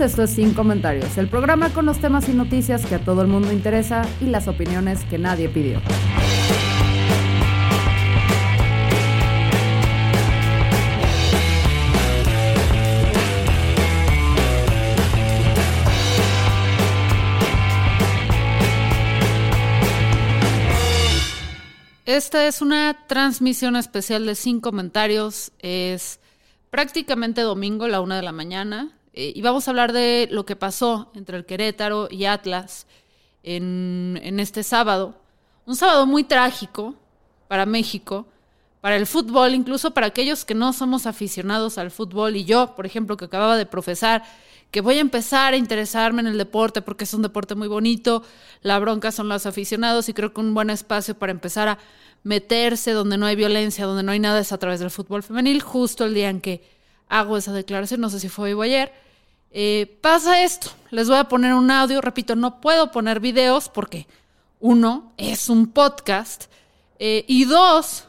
Esto es Sin Comentarios, el programa con los temas y noticias que a todo el mundo interesa y las opiniones que nadie pidió. Esta es una transmisión especial de Sin Comentarios. Es prácticamente domingo, la una de la mañana. Eh, y vamos a hablar de lo que pasó entre el Querétaro y Atlas en, en este sábado. Un sábado muy trágico para México, para el fútbol, incluso para aquellos que no somos aficionados al fútbol. Y yo, por ejemplo, que acababa de profesar que voy a empezar a interesarme en el deporte porque es un deporte muy bonito, la bronca son los aficionados y creo que un buen espacio para empezar a meterse donde no hay violencia, donde no hay nada es a través del fútbol femenil, justo el día en que hago esa declaración, no sé si fue hoy ayer. Eh, pasa esto, les voy a poner un audio, repito, no puedo poner videos porque uno, es un podcast eh, y dos,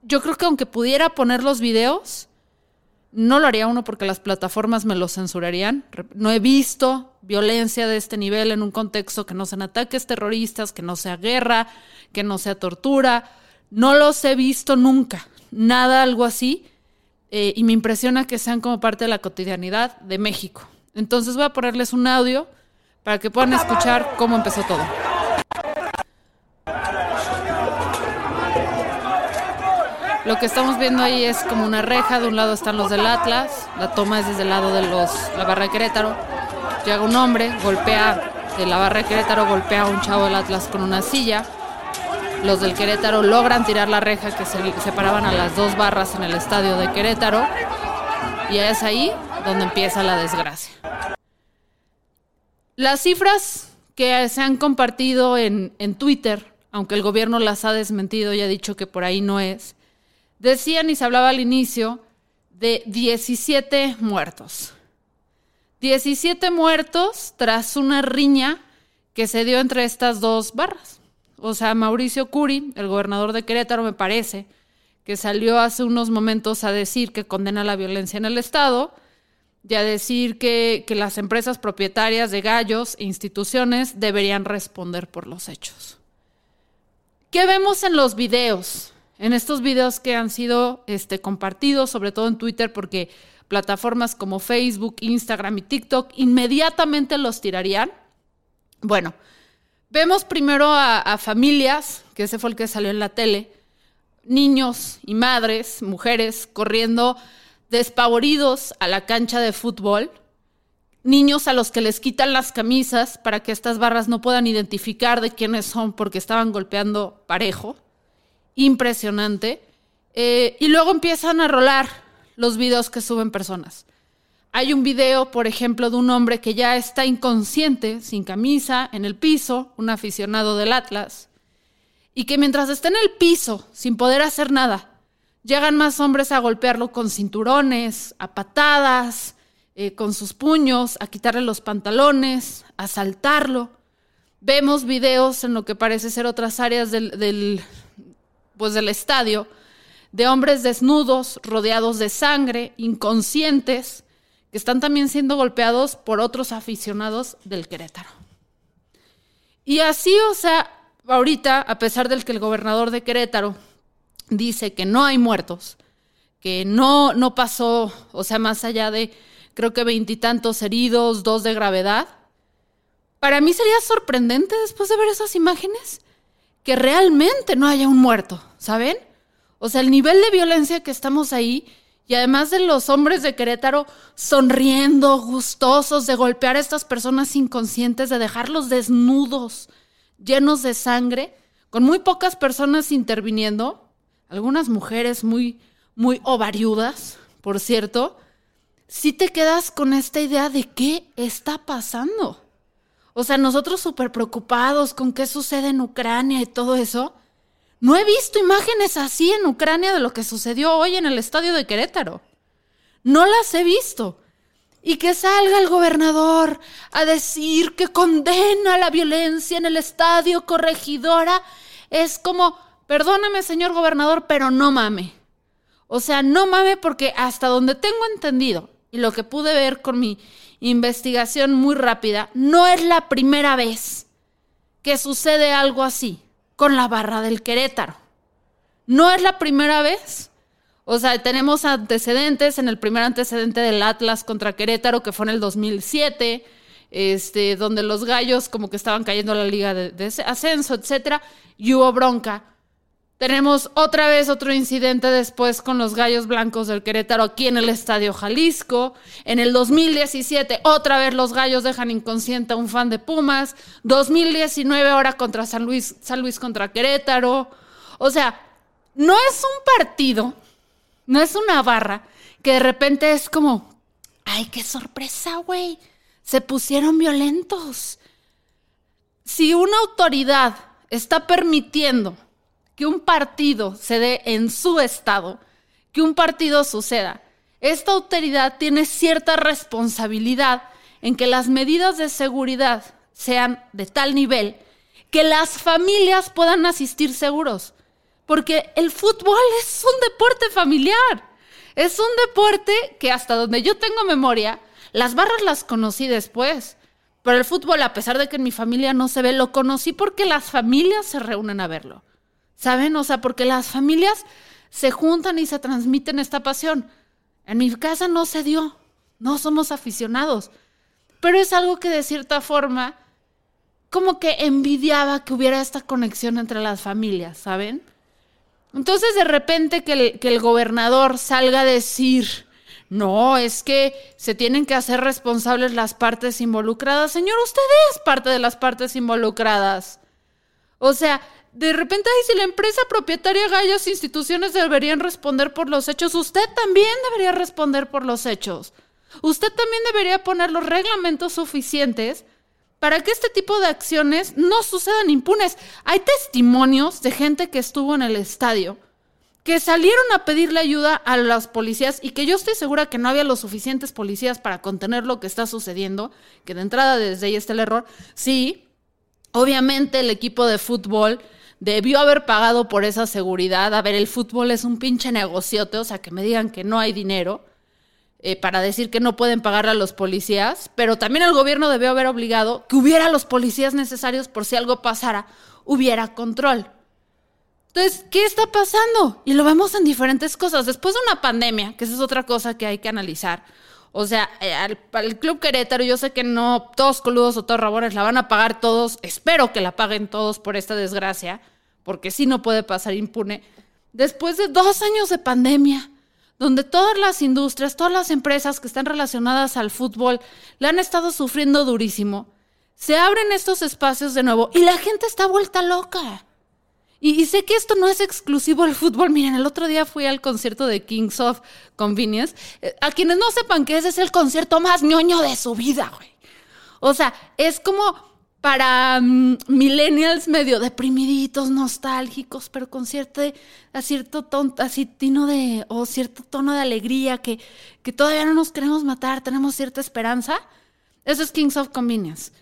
yo creo que aunque pudiera poner los videos, no lo haría uno porque las plataformas me lo censurarían. No he visto violencia de este nivel en un contexto que no sean ataques terroristas, que no sea guerra, que no sea tortura. No los he visto nunca. Nada algo así. Eh, y me impresiona que sean como parte de la cotidianidad de México. Entonces voy a ponerles un audio para que puedan escuchar cómo empezó todo. Lo que estamos viendo ahí es como una reja, de un lado están los del Atlas, la toma es desde el lado de los la barra de Querétaro. Llega un hombre, golpea de la barra de Querétaro, golpea a un chavo del Atlas con una silla. Los del Querétaro logran tirar la reja que se separaban a las dos barras en el estadio de Querétaro. Y es ahí donde empieza la desgracia. Las cifras que se han compartido en, en Twitter, aunque el gobierno las ha desmentido y ha dicho que por ahí no es, Decían y se hablaba al inicio de 17 muertos. 17 muertos tras una riña que se dio entre estas dos barras. O sea, Mauricio Curi, el gobernador de Querétaro, me parece, que salió hace unos momentos a decir que condena la violencia en el Estado y a decir que, que las empresas propietarias de gallos e instituciones deberían responder por los hechos. ¿Qué vemos en los videos? en estos videos que han sido este, compartidos, sobre todo en Twitter, porque plataformas como Facebook, Instagram y TikTok inmediatamente los tirarían. Bueno, vemos primero a, familias, que ese fue el que salió en la tele, niños y madres, mujeres, corriendo despavoridos a la cancha de fútbol, niños a los que les quitan las camisas para que estas barras no puedan identificar de quiénes son porque estaban golpeando parejo impresionante. Eh, y luego empiezan a rolar los videos que suben personas. Hay un video, por ejemplo, de un hombre que ya está inconsciente, sin camisa, en el piso, un aficionado del Atlas, y que mientras está en el piso, sin poder hacer nada, llegan más hombres a golpearlo con cinturones, a patadas, eh, con sus puños, a quitarle los pantalones, a saltarlo. Vemos videos en lo que parece ser otras áreas del, pues, del estadio, de hombres desnudos, rodeados de sangre, inconscientes, que están también siendo golpeados por otros aficionados del Querétaro. Y así, o sea, ahorita, a pesar del que el gobernador de Querétaro dice que no hay muertos, que no, no pasó, o sea, más allá de creo que veintitantos heridos, dos de gravedad, para mí sería sorprendente después de ver esas imágenes que realmente no haya un muerto, ¿saben? O sea, el nivel de violencia que estamos ahí y además de los hombres de Querétaro sonriendo, gustosos de golpear a estas personas inconscientes, de dejarlos desnudos, llenos de sangre, con muy pocas personas interviniendo, algunas mujeres muy, muy ovariudas, por cierto, sí te quedas con esta idea de qué está pasando. O sea, nosotros súper preocupados con qué sucede en Ucrania y todo eso. No he visto imágenes así en Ucrania de lo que sucedió hoy en el estadio de Querétaro. No las he visto. Y que salga el gobernador a decir que condena la violencia en el estadio corregidora es como, perdóname señor gobernador, pero no mame. O sea, no mame porque hasta donde tengo entendido y lo que pude ver con mi investigación muy rápida, no es la primera vez que sucede algo así con la barra del Querétaro. No es la primera vez. O sea, tenemos antecedentes en el primer antecedente del Atlas contra Querétaro, que fue en el 2007, este, donde los gallos como que estaban cayendo a la liga de, de ascenso, etcétera, y hubo bronca. Tenemos otra vez otro incidente después con los Gallos Blancos del Querétaro aquí en el Estadio Jalisco. En el 2017 otra vez los Gallos dejan inconsciente a un fan de Pumas. 2019 ahora contra San Luis, San Luis contra Querétaro. O sea, no es un partido, no es una barra que de repente es como, ay, qué sorpresa, güey. Se pusieron violentos. Si una autoridad está permitiendo que un partido se dé en su estado, que un partido suceda, esta autoridad tiene cierta responsabilidad en que las medidas de seguridad sean de tal nivel que las familias puedan asistir seguros. Porque el fútbol es un deporte familiar. Es un deporte que hasta donde yo tengo memoria, las barras las conocí después. Pero el fútbol, a pesar de que en mi familia no se ve, lo conocí porque las familias se reúnen a verlo. ¿Saben? O sea, porque las familias se juntan y se transmiten esta pasión. En mi casa no se dio, no somos aficionados, pero es algo que de cierta forma como que envidiaba que hubiera esta conexión entre las familias, ¿saben? Entonces de repente que el, que el gobernador salga a decir, no, es que se tienen que hacer responsables las partes involucradas. Señor, usted es parte de las partes involucradas. O sea, de repente, ay, si la empresa propietaria Gallos instituciones deberían responder por los hechos, usted también debería responder por los hechos. Usted también debería poner los reglamentos suficientes para que este tipo de acciones no sucedan impunes. Hay testimonios de gente que estuvo en el estadio que salieron a pedirle ayuda a las policías y que yo estoy segura que no había los suficientes policías para contener lo que está sucediendo, que de entrada desde ahí está el error. Sí, obviamente el equipo de fútbol debió haber pagado por esa seguridad. A ver, el fútbol es un pinche negociote, o sea, que me digan que no hay dinero eh, para decir que no pueden pagarle a los policías, pero también el gobierno debió haber obligado que hubiera los policías necesarios por si algo pasara, hubiera control. Entonces, ¿qué está pasando? Y lo vemos en diferentes cosas. Después de una pandemia, que esa es otra cosa que hay que analizar. O sea, eh, al, Club Querétaro, yo sé que no todos coludos o todos rabones la van a pagar todos. Espero que la paguen todos por esta desgracia, porque sí no puede pasar impune. Después de dos años de pandemia, donde todas las industrias, todas las empresas que están relacionadas al fútbol le han estado sufriendo durísimo, se abren estos espacios de nuevo y la gente está vuelta loca. Y, sé que esto no es exclusivo del fútbol. Miren, el otro día fui al concierto de Kings of Convenience. Eh, a quienes no sepan que ese es el concierto más ñoño de su vida, güey. O sea, es como para mm, millennials medio deprimiditos, nostálgicos, pero con cierto, a cierto tono, así tino de, o cierto tono de alegría, que, que todavía no nos queremos matar, tenemos cierta esperanza. Eso es Kings of Convenience.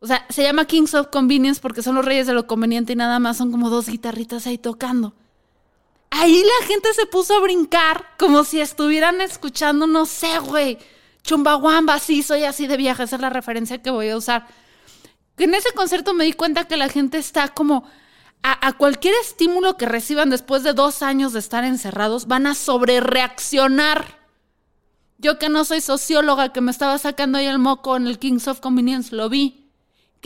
O sea, se llama Kings of Convenience porque son los reyes de lo conveniente y nada más son como dos guitarritas ahí tocando. Ahí la gente se puso a brincar como si estuvieran escuchando, no sé, güey, Chumbawamba, sí, soy así de viaje, esa es la referencia que voy a usar. En ese concierto me di cuenta que la gente está como a, cualquier estímulo que reciban después de dos años de estar encerrados, van a sobrereaccionar. Yo que no soy socióloga, que me estaba sacando ahí el moco en el Kings of Convenience, lo vi.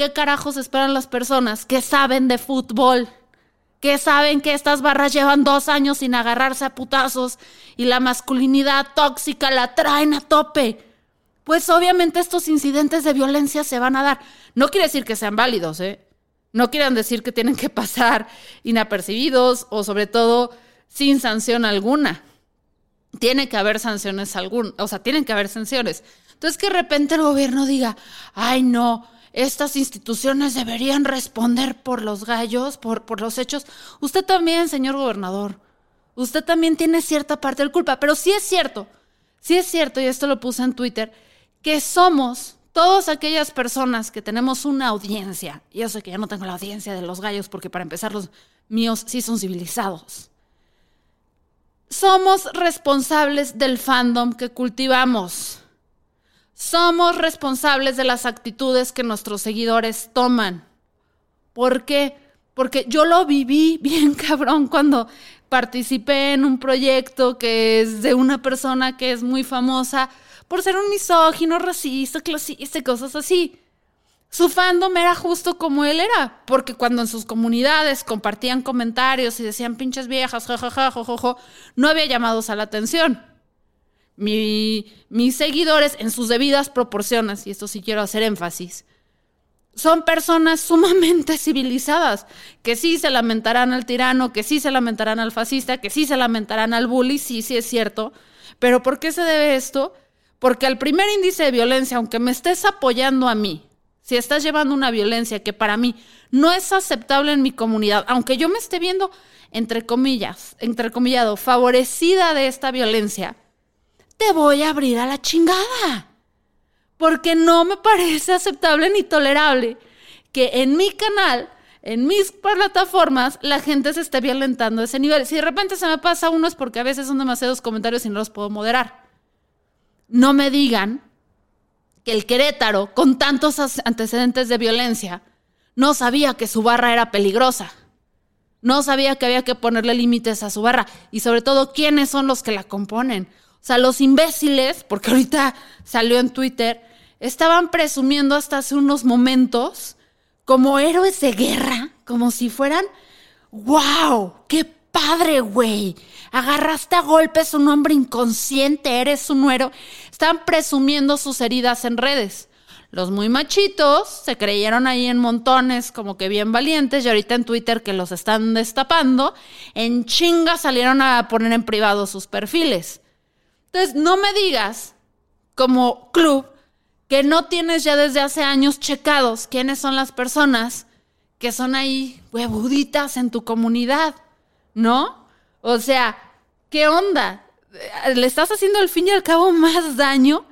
¿Qué carajos esperan las personas que saben de fútbol? Que saben que estas barras llevan dos años sin agarrarse a putazos y la masculinidad tóxica la traen a tope. Pues obviamente estos incidentes de violencia se van a dar. No quiere decir que sean válidos, ¿eh? No quieren decir que tienen que pasar inapercibidos o sobre todo sin sanción alguna. Tiene que haber sanciones algún, o sea, tienen que haber sanciones. Entonces que de repente el gobierno diga, ay no, estas instituciones deberían responder por los gallos, por, por los hechos. Usted también, señor gobernador, usted también tiene cierta parte de culpa, pero sí es cierto, sí es cierto, y esto lo puse en Twitter, que somos todas aquellas personas que tenemos una audiencia, y yo sé que ya no tengo la audiencia de los gallos porque para empezar los míos sí son civilizados. Somos responsables del fandom que cultivamos. Somos responsables de las actitudes que nuestros seguidores toman. ¿Por qué? Porque yo lo viví bien cabrón cuando participé en un proyecto que es de una persona que es muy famosa por ser un misógino, racista, clasista cosas así. Su fandom era justo como él era, porque cuando en sus comunidades compartían comentarios y decían pinches viejas, jajaja, no había llamados a la atención mis seguidores en sus debidas proporciones, y esto sí quiero hacer énfasis, son personas sumamente civilizadas, que sí se lamentarán al tirano, que sí se lamentarán al fascista, que sí se lamentarán al bully, sí, sí es cierto. Pero ¿por qué se debe esto? Porque al primer índice de violencia, aunque me estés apoyando a mí, si estás llevando una violencia que para mí no es aceptable en mi comunidad, aunque yo me esté viendo, entre comillas, entrecomillado, favorecida de esta violencia, te voy a abrir a la chingada. Porque no me parece aceptable ni tolerable que en mi canal, en mis plataformas, la gente se esté violentando a ese nivel. Si de repente se me pasa uno es porque a veces son demasiados comentarios y no los puedo moderar. No me digan que el Querétaro, con tantos antecedentes de violencia, no sabía que su barra era peligrosa. No sabía que había que ponerle límites a su barra. Y sobre todo, quiénes son los que la componen. O sea, los imbéciles, porque ahorita salió en Twitter, estaban presumiendo hasta hace unos momentos como héroes de guerra, como si fueran, wow, qué padre, güey. Agarraste a golpes a un hombre inconsciente, eres un héroe. Estaban presumiendo sus heridas en redes. Los muy machitos se creyeron ahí en montones, como que bien valientes, y ahorita en Twitter que los están destapando, en chinga salieron a poner en privado sus perfiles. Entonces, no me digas, como club, que no tienes ya desde hace años checados quiénes son las personas que son ahí huevuditas en tu comunidad, ¿no? O sea, ¿qué onda? Le estás haciendo al fin y al cabo más daño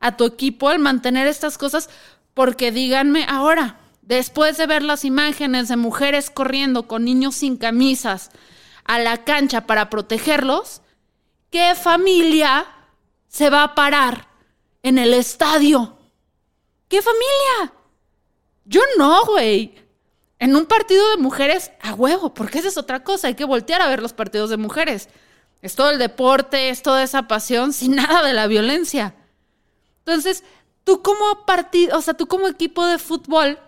a tu equipo al mantener estas cosas, porque díganme ahora, después de ver las imágenes de mujeres corriendo con niños sin camisas a la cancha para protegerlos, ¿qué familia se va a parar en el estadio? ¿Qué familia? Yo no, güey. En un partido de mujeres, a huevo, porque esa es otra cosa. Hay que voltear a ver los partidos de mujeres. Es todo el deporte, es toda esa pasión, sin nada de la violencia. Entonces, tú como partido, o sea, tú como equipo de fútbol,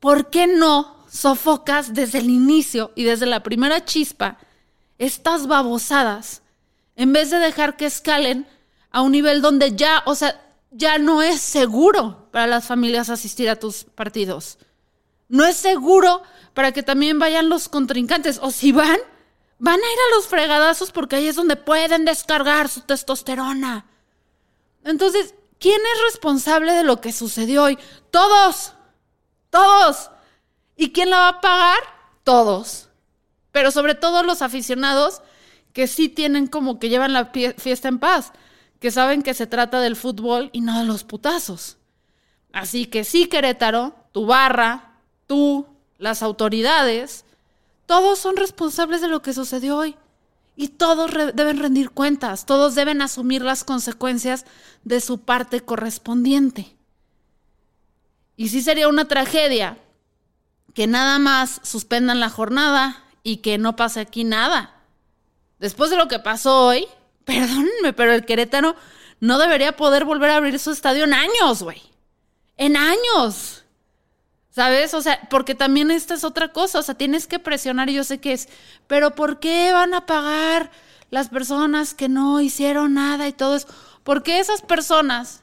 ¿por qué no sofocas desde el inicio y desde la primera chispa estas babosadas en vez de dejar que escalen a un nivel donde ya, o sea, ya no es seguro para las familias asistir a tus partidos. No es seguro para que también vayan los contrincantes. O si van, van a ir a los fregadazos porque ahí es donde pueden descargar su testosterona. Entonces, ¿quién es responsable de lo que sucedió hoy? Todos. Todos. ¿Y quién la va a pagar? Todos. Pero sobre todo los aficionados que sí tienen como que llevan la fiesta en paz, que saben que se trata del fútbol y no de los putazos. Así que sí, Querétaro, tu barra, tú, las autoridades, todos son responsables de lo que sucedió hoy. Y todos deben rendir cuentas, todos deben asumir las consecuencias de su parte correspondiente. Y sí sería una tragedia que nada más suspendan la jornada y que no pase aquí nada después de lo que pasó hoy, perdónenme, pero el Querétaro no debería poder volver a abrir su estadio en años, güey. En años. ¿Sabes? O sea, porque también esta es otra cosa. O sea, tienes que presionar y yo sé que es. Pero ¿por qué van a pagar las personas que no hicieron nada y todo eso? Porque esas personas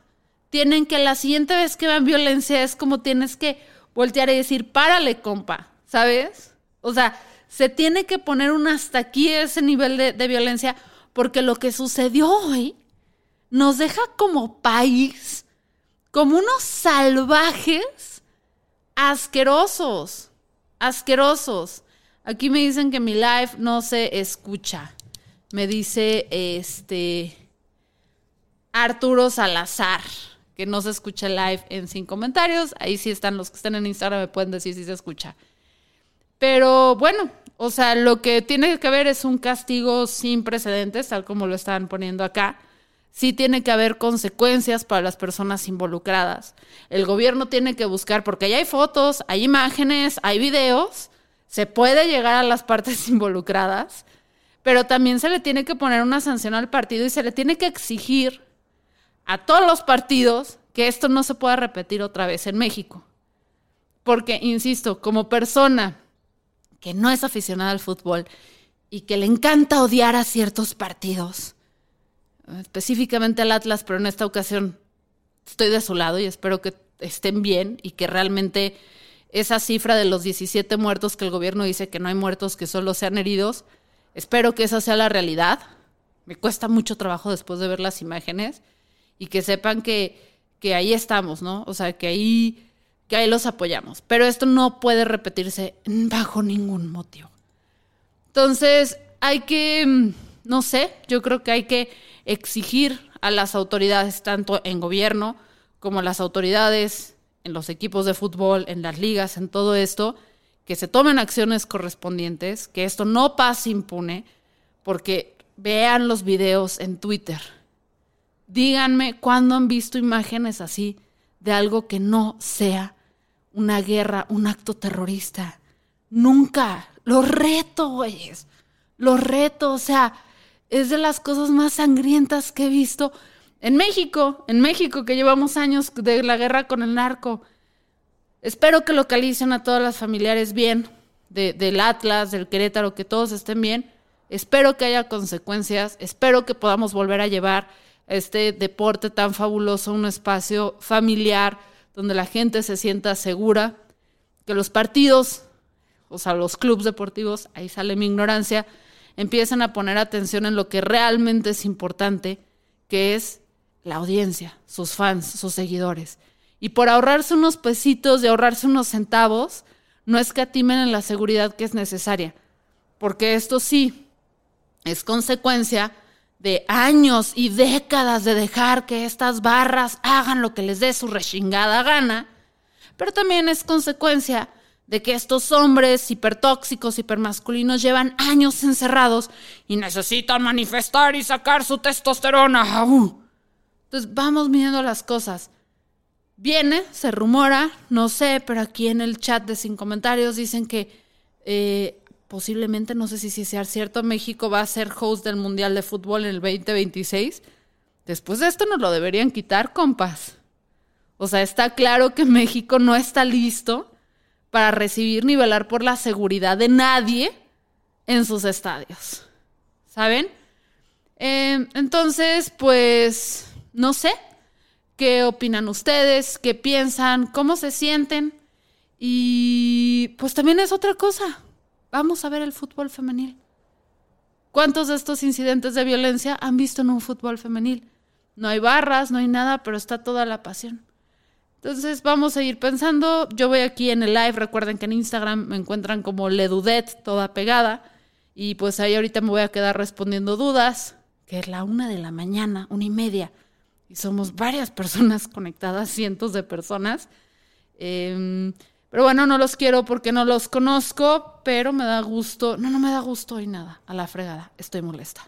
tienen que la siguiente vez que vean violencia es como tienes que voltear y decir, párale, compa. ¿Sabes? O sea, se tiene que poner un hasta aquí ese nivel de, violencia, porque lo que sucedió hoy nos deja como país, como unos salvajes asquerosos, asquerosos. Aquí me dicen que mi live no se escucha. Me dice este Arturo Salazar que no se escucha live en sin comentarios. Ahí sí están los que están en Instagram, me pueden decir si se escucha. Pero bueno, o sea, lo que tiene que haber es un castigo sin precedentes, tal como lo están poniendo acá. Sí tiene que haber consecuencias para las personas involucradas. El gobierno tiene que buscar, porque ya hay fotos, hay imágenes, hay videos, se puede llegar a las partes involucradas, pero también se le tiene que poner una sanción al partido y se le tiene que exigir a todos los partidos que esto no se pueda repetir otra vez en México. Porque, insisto, como persona que no es aficionada al fútbol y que le encanta odiar a ciertos partidos, específicamente al Atlas, pero en esta ocasión estoy de su lado y espero que estén bien y que realmente esa cifra de los 17 muertos que el gobierno dice que no hay muertos, que solo sean heridos, espero que esa sea la realidad. Me cuesta mucho trabajo después de ver las imágenes y que sepan que, que ahí estamos, ¿no? O sea, que ahí, que ahí los apoyamos. Pero esto no puede repetirse bajo ningún motivo. Entonces, hay que, mm, no sé, yo creo que hay que exigir a las autoridades, tanto en gobierno como las autoridades en los equipos de fútbol, en las ligas, en todo esto, que se tomen acciones correspondientes, que esto no pase impune, porque vean los videos en Twitter Díganme cuándo han visto imágenes así de algo que no sea una guerra, un acto terrorista. Nunca. Lo reto, güeyes. Lo reto. O sea, es de las cosas más sangrientas que he visto en México. En México, que llevamos años de la guerra con el narco. Espero que localicen a todas las familiares bien, del Atlas, del Querétaro, que todos estén bien. Espero que haya consecuencias. Espero que podamos volver a llevar este deporte tan fabuloso, un espacio familiar donde la gente se sienta segura, que los partidos, o sea, los clubes deportivos, ahí sale mi ignorancia, empiecen a poner atención en lo que realmente es importante, que es la audiencia, sus fans, sus seguidores. Y por ahorrarse unos pesitos y ahorrarse unos centavos, no escatimen en la seguridad que es necesaria, porque esto sí es consecuencia de años y décadas de dejar que estas barras hagan lo que les dé su rechingada gana, pero también es consecuencia de que estos hombres hipertóxicos, hipermasculinos llevan años encerrados y necesitan manifestar y sacar su testosterona. Entonces vamos midiendo las cosas. Viene, se rumora, no sé, pero aquí en el chat de sin comentarios dicen que eh, posiblemente, no sé si sea cierto, México va a ser host del Mundial de Fútbol en el 2026. Después de esto nos lo deberían quitar, compas. O sea, está claro que México no está listo para recibir ni velar por la seguridad de nadie en sus estadios. ¿Saben? Em, entonces, pues, no sé. ¿Qué opinan ustedes? ¿Qué piensan? ¿Cómo se sienten? Y pues también es otra cosa. Vamos a ver el fútbol femenil. ¿Cuántos de estos incidentes de violencia han visto en un fútbol femenil? No hay barras, no hay nada, pero está toda la pasión. Entonces vamos a ir pensando. Yo voy aquí en el live. Recuerden que en Instagram me encuentran como Ledudet, toda pegada. Y pues ahí ahorita me voy a quedar respondiendo dudas, que es la una de la mañana, una y media. Y somos varias personas conectadas, cientos de personas. Eh, pero bueno, no los quiero porque no los conozco, pero me da gusto. No, no me da gusto hoy nada. A la fregada. Estoy molesta.